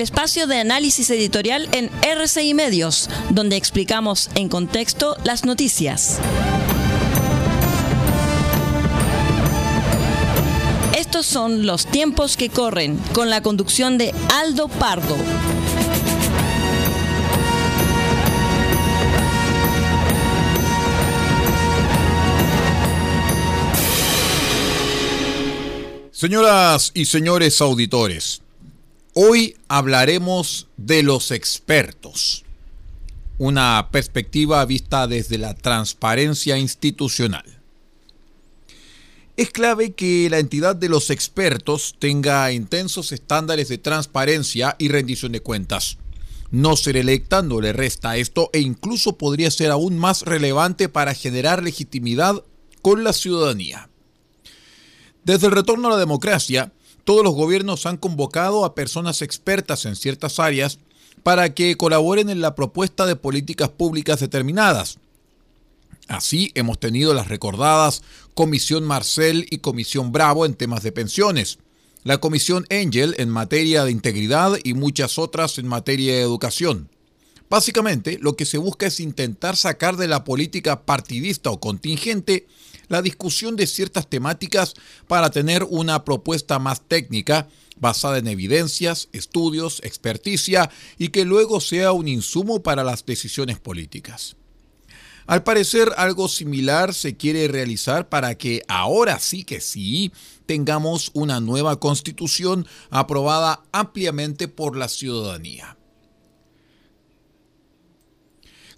el espacio de análisis editorial en RCI Medios, donde explicamos en contexto las noticias. Estos son los tiempos que corren, con la conducción de Aldo Pardo. Señoras y señores auditores, hoy hablaremos de los expertos, una perspectiva vista desde la transparencia institucional. Es clave que la entidad de los expertos tenga intensos estándares de transparencia y rendición de cuentas. No ser electa no le resta esto e incluso podría ser aún más relevante para generar legitimidad con la ciudadanía. Desde el retorno a la democracia, todos los gobiernos han convocado a personas expertas en ciertas áreas para que colaboren en la propuesta de políticas públicas determinadas. Así hemos tenido las recordadas Comisión Marcel y Comisión Bravo en temas de pensiones, la Comisión Angel en materia de integridad y muchas otras en materia de educación. Básicamente, lo que se busca es intentar sacar de la política partidista o contingente la discusión de ciertas temáticas para tener una propuesta más técnica basada en evidencias, estudios, experticia y que luego sea un insumo para las decisiones políticas. Al parecer algo similar se quiere realizar para que ahora sí que sí tengamos una nueva constitución aprobada ampliamente por la ciudadanía.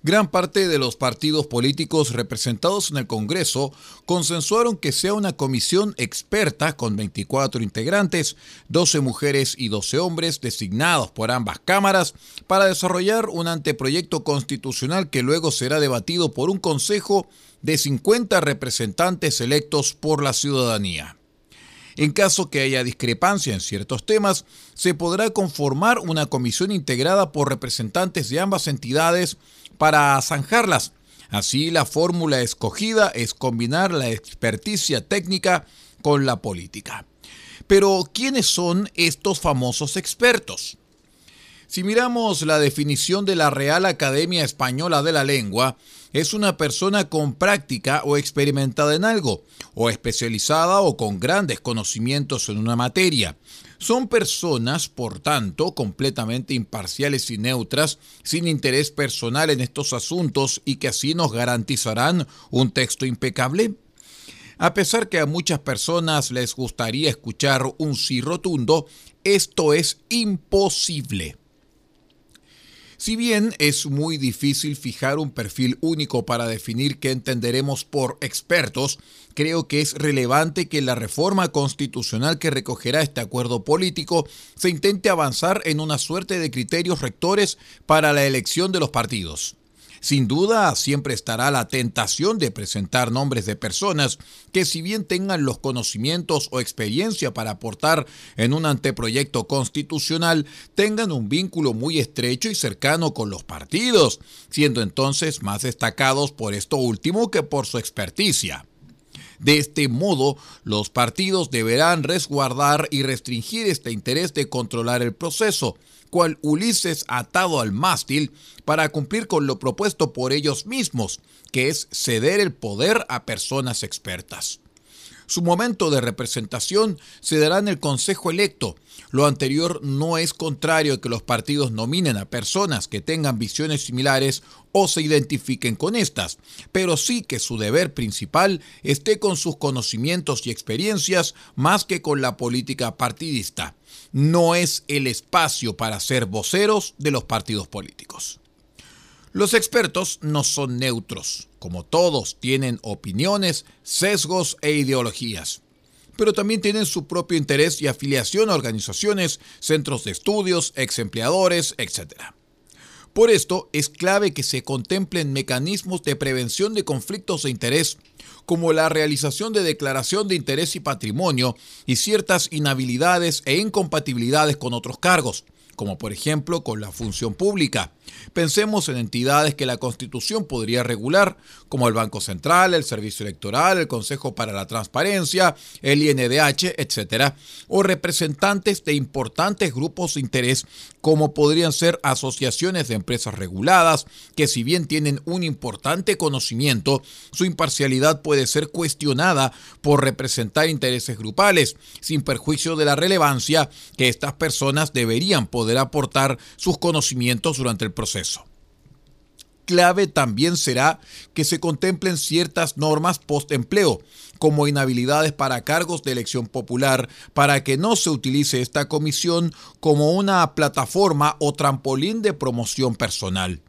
Gran parte de los partidos políticos representados en el Congreso consensuaron que sea una comisión experta con 24 integrantes, 12 mujeres y 12 hombres designados por ambas cámaras para desarrollar un anteproyecto constitucional que luego será debatido por un consejo de 50 representantes electos por la ciudadanía. En caso que haya discrepancia en ciertos temas, se podrá conformar una comisión integrada por representantes de ambas entidades para zanjarlas. Así la fórmula escogida es combinar la experticia técnica con la política. Pero, ¿quiénes son estos famosos expertos? Si miramos la definición de la Real Academia Española de la Lengua, es una persona con práctica o experimentada en algo, o especializada o con grandes conocimientos en una materia. Son personas, por tanto, completamente imparciales y neutras, sin interés personal en estos asuntos y que así nos garantizarán un texto impecable. A pesar que a muchas personas les gustaría escuchar un sí rotundo, esto es imposible. Si bien es muy difícil fijar un perfil único para definir qué entenderemos por expertos, creo que es relevante que la reforma constitucional que recogerá este acuerdo político se intente avanzar en una suerte de criterios rectores para la elección de los partidos. Sin duda, siempre estará la tentación de presentar nombres de personas que si bien tengan los conocimientos o experiencia para aportar en un anteproyecto constitucional, tengan un vínculo muy estrecho y cercano con los partidos, siendo entonces más destacados por esto último que por su experticia. De este modo, los partidos deberán resguardar y restringir este interés de controlar el proceso, cual Ulises atado al mástil para cumplir con lo propuesto por ellos mismos, que es ceder el poder a personas expertas. Su momento de representación se dará en el Consejo electo. Lo anterior no es contrario a que los partidos nominen a personas que tengan visiones similares o se identifiquen con estas, pero sí que su deber principal esté con sus conocimientos y experiencias más que con la política partidista. No es el espacio para ser voceros de los partidos políticos. Los expertos no son neutros, como todos tienen opiniones, sesgos e ideologías, pero también tienen su propio interés y afiliación a organizaciones, centros de estudios, ex empleadores, etc. Por esto es clave que se contemplen mecanismos de prevención de conflictos de interés, como la realización de declaración de interés y patrimonio y ciertas inhabilidades e incompatibilidades con otros cargos, como por ejemplo con la función pública Pensemos en entidades que la Constitución podría regular, como el Banco Central, el Servicio Electoral, el Consejo para la Transparencia, el INDH, etc. O representantes de importantes grupos de interés, como podrían ser asociaciones de empresas reguladas, que si bien tienen un importante conocimiento, su imparcialidad puede ser cuestionada por representar intereses grupales, sin perjuicio de la relevancia que estas personas deberían poder aportar sus conocimientos durante el proceso. Clave también será que se contemplen ciertas normas post-empleo, como inhabilidades para cargos de elección popular, para que no se utilice esta comisión como una plataforma o trampolín de promoción personal.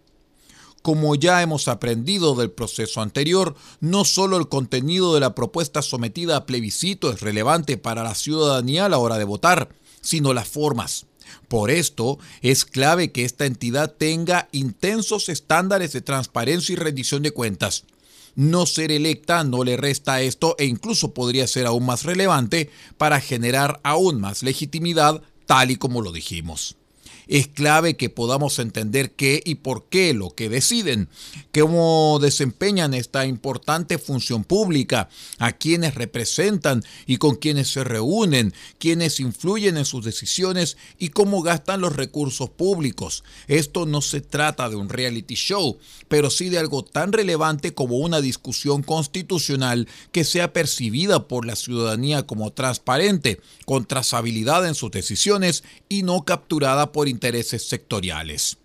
Como ya hemos aprendido del proceso anterior, no solo el contenido de la propuesta sometida a plebiscito es relevante para la ciudadanía a la hora de votar, sino las formas. Por esto, es clave que esta entidad tenga intensos estándares de transparencia y rendición de cuentas. No ser electa no le resta esto e incluso podría ser aún más relevante para generar aún más legitimidad, tal y como lo dijimos. Es clave que podamos entender qué y por qué lo que deciden, cómo desempeñan esta importante función pública, a quienes representan y con quienes se reúnen, quienes influyen en sus decisiones y cómo gastan los recursos públicos. Esto no se trata de un reality show, pero sí de algo tan relevante como una discusión constitucional que sea percibida por la ciudadanía como transparente, con trazabilidad en sus decisiones y no capturada por intereses sectoriales.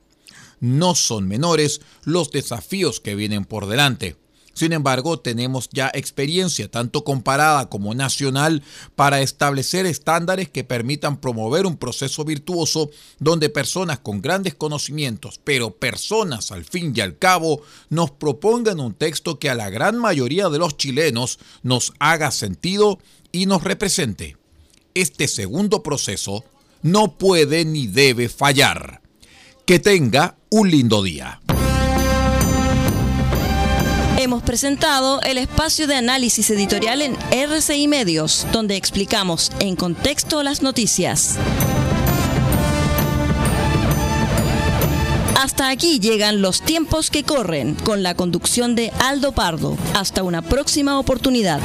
No son menores los desafíos que vienen por delante. Sin embargo, tenemos ya experiencia, tanto comparada como nacional, para establecer estándares que permitan promover un proceso virtuoso donde personas con grandes conocimientos, pero personas al fin y al cabo, nos propongan un texto que a la gran mayoría de los chilenos nos haga sentido y nos represente. Este segundo proceso no puede ni debe fallar. Que tenga un lindo día. Hemos presentado el espacio de análisis editorial en RCI Medios, donde explicamos en contexto las noticias. Hasta aquí llegan los tiempos que corren con la conducción de Aldo Pardo. Hasta una próxima oportunidad.